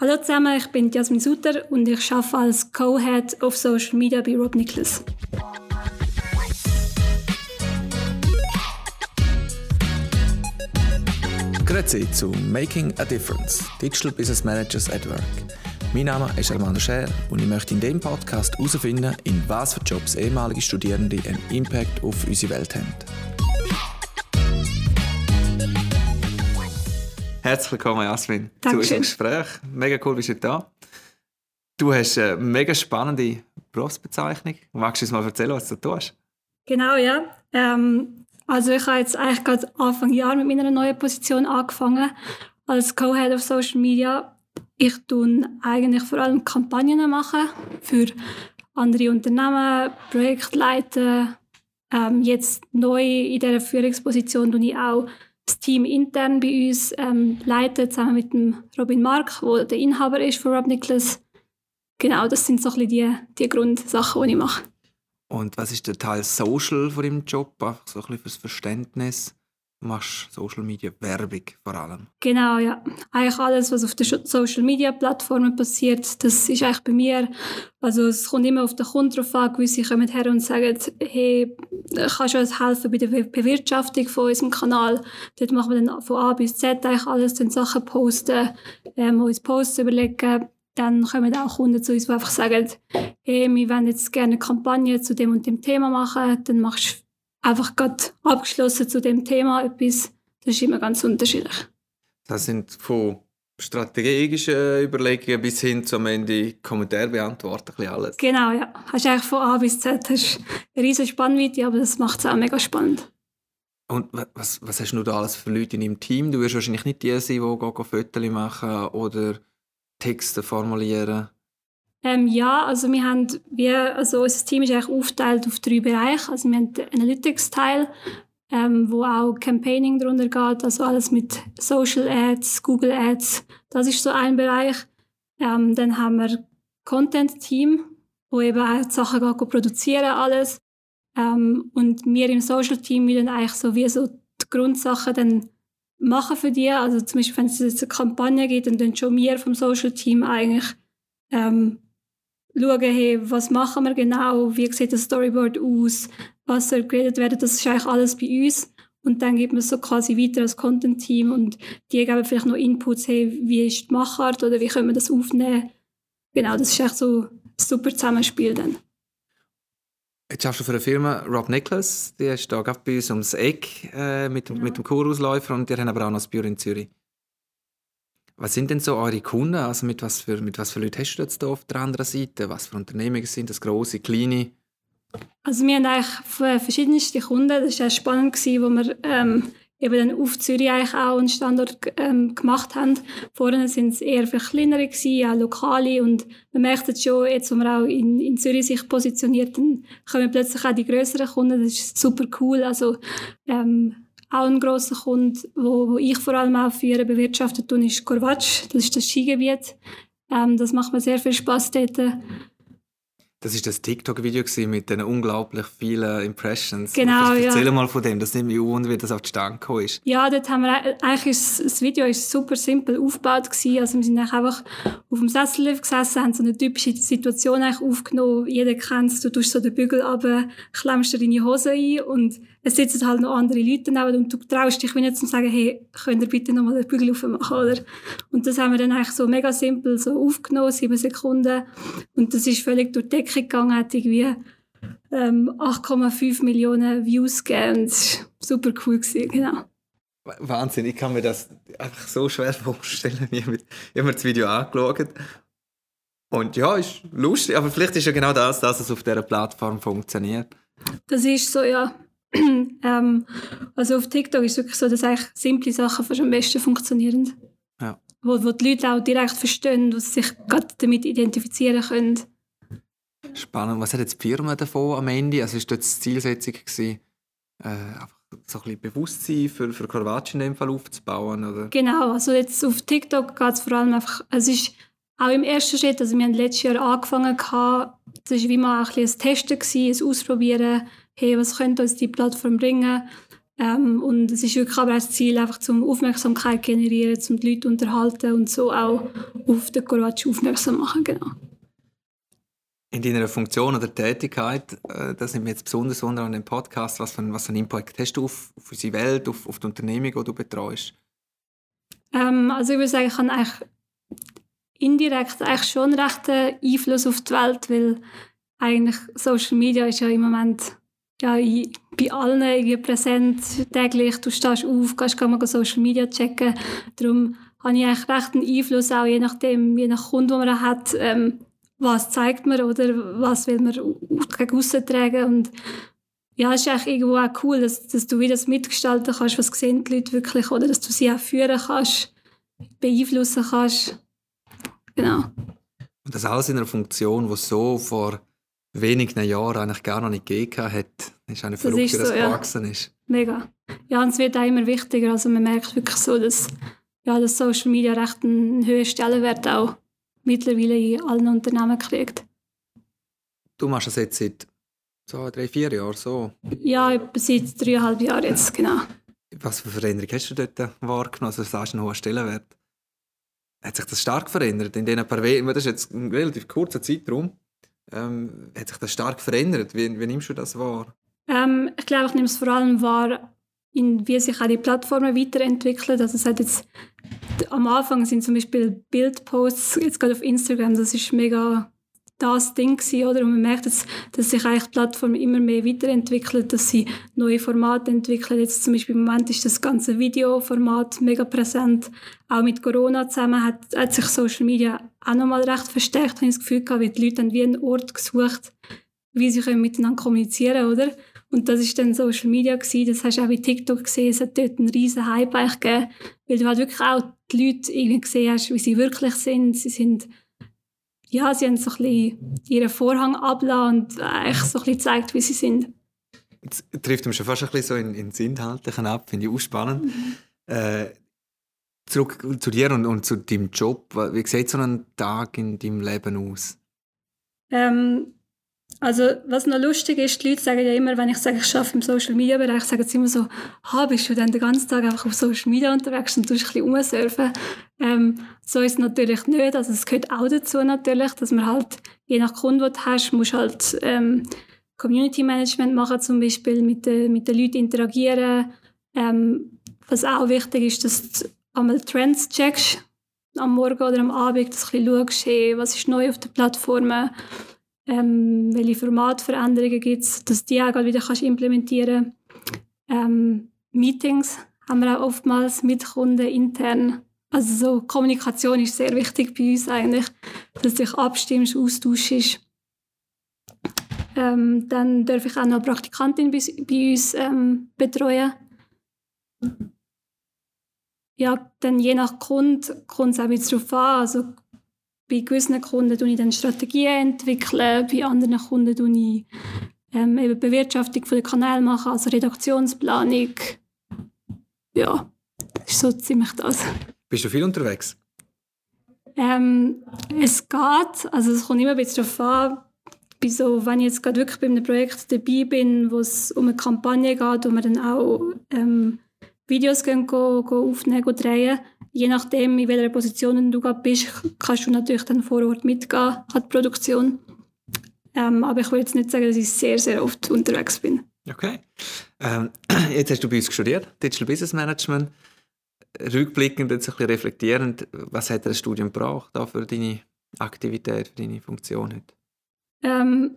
Hallo zusammen, ich bin Jasmin Sutter und ich arbeite als Co-Head of Social Media bei Rob Nicholas. Grüezi zu Making a Difference, Digital Business Managers at Work. Mein Name ist Armando Scher und ich möchte in diesem Podcast herausfinden, in was für Jobs ehemalige Studierende einen Impact auf unsere Welt haben. Herzlich willkommen, Jasmin, Dankeschön. zu unserem Gespräch. Mega cool, bist du da. Du hast eine mega spannende Berufsbezeichnung. Magst du uns mal erzählen, was du tust? Genau, ja. Ähm, also ich habe jetzt eigentlich gerade Anfang Jahr mit meiner neuen Position angefangen als Co-Head of Social Media. Ich tue eigentlich vor allem Kampagnen machen für andere Unternehmen, Projekte leiten. Ähm, jetzt neu in dieser Führungsposition tue ich auch das Team intern bei uns ähm, leiten, zusammen mit dem Robin Mark, der der Inhaber ist von Rob Nicholas. Genau, das sind so ein bisschen die, die Grundsachen, die ich mache. Und was ist der Teil Social von deinem Job? Einfach so ein bisschen fürs Verständnis. Machst Social Media Werbung vor allem. Genau, ja. Eigentlich alles, was auf den Social Media Plattformen passiert, das ist eigentlich bei mir. Also es kommt immer auf den Kunden drauf an. Gewisse kommen her und sagen, hey, kannst du uns helfen bei der Be- Bewirtschaftung von unserem Kanal? Dort machen wir dann von A bis Z eigentlich alles, dann Sachen posten, ähm, uns Posts überlegen. Dann kommen auch Kunden zu uns, die einfach sagen, hey, wir wollen jetzt gerne eine Kampagne zu dem und dem Thema machen. Dann machst du einfach gerade abgeschlossen zu dem Thema etwas. Das ist immer ganz unterschiedlich. Das sind von strategischen Überlegungen bis hin zum Ende Kommentare beantworten, alles. Genau, ja. Hast eigentlich von A bis Z hast eine riesige Spannweite, aber das macht es auch mega spannend. Und wa- was, was hast du da alles für Leute in deinem Team? Du wirst wahrscheinlich nicht die sein, die Fotos machen oder Texte formulieren. Ähm, ja, also wir haben, wir, also unser Team ist eigentlich aufgeteilt auf drei Bereiche. Also wir haben den Analytics-Teil, ähm, wo auch Campaigning darunter geht, also alles mit Social Ads, Google Ads. Das ist so ein Bereich. Ähm, dann haben wir Content-Team, wo eben auch die Sachen geht, produzieren alles. Ähm, und wir im Social-Team, dann eigentlich so wie so die Grundsachen dann machen für die. Also zum Beispiel, wenn es jetzt eine Kampagne gibt, dann dann schon wir vom Social-Team eigentlich ähm, schauen, hey, was machen wir genau, wie sieht das Storyboard aus, was soll geredet werden, das ist eigentlich alles bei uns. Und dann gibt man es so quasi weiter als Content-Team und die geben vielleicht noch Inputs, hey, wie ist die Machart oder wie können wir das aufnehmen. Genau, das ist echt so ein super Zusammenspiel dann. Jetzt schaffst du für eine Firma Rob Nicholas, die ist da gerade bei uns ums Eck äh, mit, dem- mit dem Kurausläufer und die haben aber auch noch das Büro in Zürich. Was sind denn so eure Kunden? Also mit was für, mit was für Leuten hast du jetzt auf der anderen Seite? Was für Unternehmen sind das? Grosse, kleine? Also wir haben eigentlich verschiedenste Kunden. Das war spannend, wo wir ähm, eben dann auf Zürich eigentlich auch einen Standort ähm, gemacht haben. Vorher sind es eher für kleinere, gewesen, auch lokale. Und man merkt jetzt schon, jetzt wo man auch in, in Zürich sich positioniert, dann kommen plötzlich auch die größeren Kunden. Das ist super cool. Also ähm, auch ein grosser Kunde, wo, wo ich vor allem auch führe, bewirtschaftet tun, ist Korvatsch. Das ist das Skigebiet. Ähm, das macht mir sehr viel Spaß dort. Das ist das TikTok-Video mit den unglaublich vielen Impressions. Genau, Vielleicht ja. Erzähl mal von dem, das nimmt mich wunder, wie das auf die Stange gekommen ist. Ja, dort haben wir, eigentlich ist, das Video ist super simpel aufgebaut gewesen. Also wir sind einfach auf dem Sessellift gesessen, haben so eine typische Situation eigentlich aufgenommen. Jeder kennt es, du tust so den Bügel runter, klemmst dir deine Hose ein und es sitzen halt noch andere Leute neben und du traust dich wie nicht zu sagen, hey, könnt ihr bitte nochmal den Bügel aufmachen, oder? Und das haben wir dann eigentlich so mega simpel so aufgenommen, sieben Sekunden. Und das ist völlig durch die Decke gegangen, hat irgendwie ähm, 8,5 Millionen Views gegeben. Und das war super cool, gewesen, genau. Wahnsinn, ich kann mir das einfach so schwer vorstellen. Ich habe mir das Video angeschaut. Und ja, ist lustig, aber vielleicht ist ja genau das, dass es auf dieser Plattform funktioniert. Das ist so, ja. ähm, also auf TikTok ist es wirklich so, dass eigentlich simple Sachen fast am besten funktionieren. Ja. Wo, wo die Leute auch direkt verstehen, sie sich gerade damit identifizieren können. Spannend. Was hat jetzt die Firma davon am Ende? Also ist das die Zielsetzung gewesen, äh, einfach so ein bisschen Bewusstsein für, für Carvaccio in dem Fall aufzubauen? Oder? Genau, also jetzt auf TikTok geht es vor allem einfach, es ist auch im ersten Schritt, also wir haben letztes Jahr angefangen, gehabt, das war wie mal ein, ein Testen, ein Ausprobieren, hey, was könnte uns die Plattform bringen. Ähm, und es ist wirklich aber das Ziel, einfach zum Aufmerksamkeit generieren, zum die Leute unterhalten und so auch auf den Courage aufmerksam machen, genau. In deiner Funktion oder Tätigkeit, äh, das nimmt mich jetzt besonders wunder an dem Podcast, was für, was für einen Impact hast du auf, auf unsere Welt, auf, auf die Unternehmung, die du betreust? Ähm, also ich würde sagen, ich habe eigentlich indirekt eigentlich schon recht Einfluss auf die Welt, weil eigentlich Social Media ist ja im Moment ja, bei allen irgendwie präsent, täglich. Du stehst auf, kannst mal Social Media checken. Darum habe ich eigentlich recht einen Einfluss, auch je nachdem, je nach Kunde, den man hat, ähm, was zeigt man oder was will man gegen tragen. Und ja, es ist eigentlich irgendwo auch cool, dass, dass du wieder das mitgestalten kannst, was sehen die Leute wirklich, oder dass du sie auch führen kannst, beeinflussen kannst. Genau. Und das alles in einer Funktion, die so vor wenigen Jahren eigentlich gar noch nicht gegeben hat. Das ist eine verrückt, wie das so, gewachsen ja. ist. Mega. Ja, und es wird auch immer wichtiger. Also man merkt wirklich so, dass, ja, dass Social Media recht einen hohen Stellenwert auch mittlerweile in allen Unternehmen kriegt. Du machst das jetzt seit zwei, drei, vier Jahren so? Ja, seit dreieinhalb Jahren jetzt, genau. Was für Veränderung hast du dort wahrgenommen? Also, du sagst einen hohen Stellenwert. Hat sich das stark verändert in diesen paar Wochen? Das ist jetzt ein relativ kurzer Zeitraum. Ähm, hat sich das stark verändert? Wie, wie nimmst du das wahr? Ähm, ich glaube, ich nehme es vor allem wahr, in wie sich auch die Plattformen weiterentwickeln. Also es hat jetzt, am Anfang sind zum Beispiel Bildposts, jetzt gerade auf Instagram, das ist mega das Ding gewesen, oder? Und man merkt jetzt, dass sich eigentlich die Plattform immer mehr weiterentwickelt, dass sie neue Formate entwickeln. Jetzt zum Beispiel im Moment ist das ganze Videoformat mega präsent. Auch mit Corona zusammen hat, hat sich Social Media auch nochmal recht verstärkt. Ich habe das Gefühl gehabt, weil die Leute haben wie einen Ort gesucht, wie sie können miteinander kommunizieren, oder? Und das ist dann Social Media gewesen. Das hast du auch bei TikTok gesehen. Es hat dort einen riesen Hype eigentlich gegeben, weil du halt wirklich auch die Leute irgendwie gesehen hast, wie sie wirklich sind. Sie sind ja, sie haben so ein bisschen ihren Vorhang abgelassen und eigentlich so ein bisschen gezeigt, wie sie sind. Jetzt trifft mich schon fast ein bisschen so in, in Inhaltlichen ab, finde ich auch spannend. Mhm. Äh, zurück zu dir und, und, zu deinem Job. Wie sieht so ein Tag in deinem Leben aus? Ähm, also, was noch lustig ist, die Leute sagen ja immer, wenn ich sage, ich arbeite im Social Media Bereich, sagen sie immer so, ha, bist du dann den ganzen Tag einfach auf Social Media unterwegs und tust ein bisschen rumsurfen. Ähm, so ist es natürlich nicht. Also, es gehört auch dazu natürlich, dass man halt, je nach Kunde, den du hast, musst halt, ähm, Community Management machen, zum Beispiel mit, den, mit den Leuten interagieren. Ähm, was auch wichtig ist, dass du einmal Trends checkst, am Morgen oder am Abend, dass du ein bisschen schaust, hey, was ist neu auf den Plattformen ähm, welche Formatveränderungen gibt es, dass die auch wieder kannst implementieren ähm, Meetings haben wir auch oftmals mit Kunden intern. Also so Kommunikation ist sehr wichtig bei uns eigentlich, dass du dich abstimmst, austauschst. Ähm, dann darf ich auch noch Praktikantin bei, bei uns ähm, betreuen. Ja, dann je nach Kunde kommt es auch wieder darauf an. Also bei gewissen Kunden entwickle ich dann Strategien, entwickeln, bei anderen Kunden entwickle ich ähm, eben Bewirtschaftung der Kanäle machen, also Redaktionsplanung. Ja, das ist so ziemlich das. Bist du viel unterwegs? Ähm, es geht, also es kommt immer ein bisschen darauf an, so, wenn ich jetzt gerade wirklich bei einem Projekt dabei bin, wo es um eine Kampagne geht, wo wir dann auch ähm, Videos gehen, go, go aufnehmen, go drehen, je nachdem, in welcher Position du gerade bist, kannst du natürlich dann vor Ort mitgehen an die Produktion. Ähm, aber ich will jetzt nicht sagen, dass ich sehr, sehr oft unterwegs bin. Okay. Ähm, jetzt hast du bei uns studiert, Digital Business Management. Rückblickend, jetzt ein bisschen reflektierend, was hat das Studium gebraucht für deine Aktivität, für deine Funktion heute? Ähm,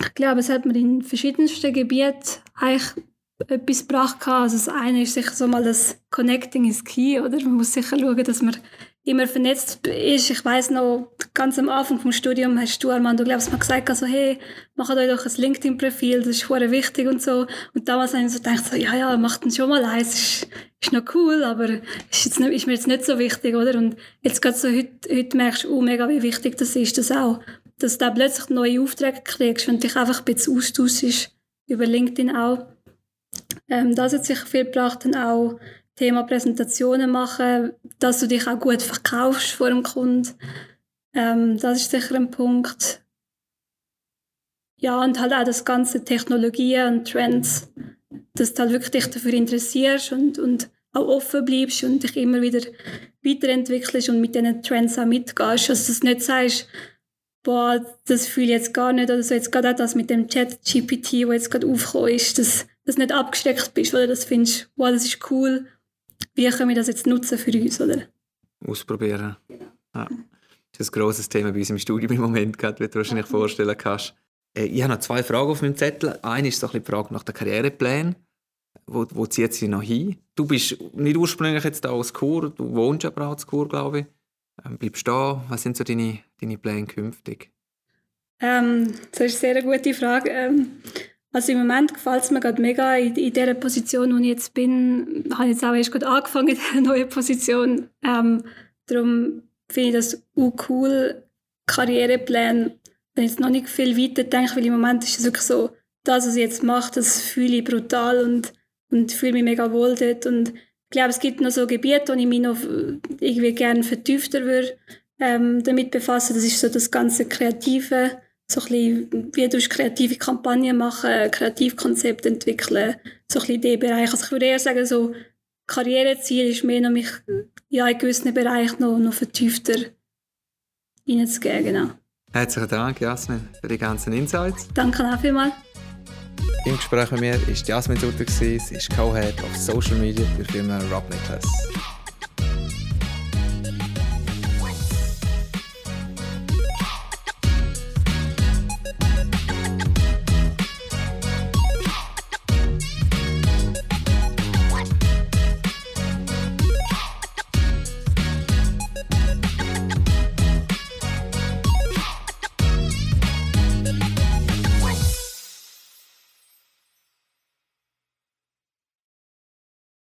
ich glaube, es hat mir in verschiedensten Gebieten eigentlich etwas gebracht. Also das eine ist sicher so mal das Connecting is key, oder? Man muss sicher schauen, dass man immer vernetzt ist. Ich weiß noch, ganz am Anfang vom Studium hast du, glaubst du, mal gesagt, also, hey, macht euch doch ein LinkedIn-Profil, das ist sehr wichtig und so. Und damals habe ich so gedacht, so, ja, ja, macht dann schon mal eins, ist, ist noch cool, aber ist, jetzt nicht, ist mir jetzt nicht so wichtig, oder? Und jetzt gerade so, heute, heute merkst du, oh, mega, wie wichtig das ist, das auch, dass du da plötzlich neue Aufträge kriegst, du dich einfach ein bisschen austauschst, über LinkedIn auch. Ähm, das hat sicher viel gebracht, dann auch Thema Präsentationen machen, dass du dich auch gut verkaufst vor dem Kunden. Ähm, das ist sicher ein Punkt. Ja, und halt auch das ganze Technologien und Trends. dass du halt wirklich dich dafür interessierst und, und auch offen bleibst und dich immer wieder weiterentwickelst und mit diesen Trends auch mitgehst. Also, dass du nicht sagst, boah, das fühle ich jetzt gar nicht oder so. Jetzt gerade auch das mit dem Chat-GPT, wo jetzt gerade aufgekommen ist, dass, dass du nicht abgesteckt bist, oder das findest, wow, das ist cool. Wie können wir das jetzt nutzen für uns, oder? Ausprobieren. Ja. Das ist ein grosses Thema bei uns im Studium im Moment, wie du wahrscheinlich vorstellen kannst. Äh, ich habe noch zwei Fragen auf meinem Zettel. Eine ist so ein die Frage nach den Karriereplänen. Wo, wo zieht sie noch hin? Du bist nicht ursprünglich jetzt da aus Chur, du wohnst aber auch aus Chur, glaube ich. Ähm, bleibst du da? Was sind so deine, deine Pläne künftig? Ähm, das ist eine sehr gute Frage. Ähm, also im Moment gefällt es mir gerade mega in, in der Position, wo ich jetzt bin. Ich habe jetzt auch erst gerade angefangen in dieser neuen Position. Ähm, darum finde ich das auch cool. Karrierepläne, wenn ich jetzt noch nicht viel weiter denke, weil im Moment ist es wirklich so, das, was ich jetzt mache, das fühle ich brutal und, und fühle mich mega wohl dort. Und ich glaube, es gibt noch so Gebiete, wo ich mich noch irgendwie gerne vertiefter würde, ähm, damit befassen. Das ist so das ganze Kreative, so ein bisschen, wie du kreative Kampagnen machen, Kreativkonzepte entwickeln, so ein bisschen in diesem Bereich. Also ich würde eher sagen, so Karriereziel ist mehr noch mich ja, in gewissen Bereichen noch, noch vertiefter reinzugehen. Genau. Herzlichen Dank, Jasmin, für die ganzen Insights. Danke auch vielmals. Im Gespräch mit mir war Jasmin Sutter, sie ist Co-Head of Social Media für die Firma Rob Nicholas.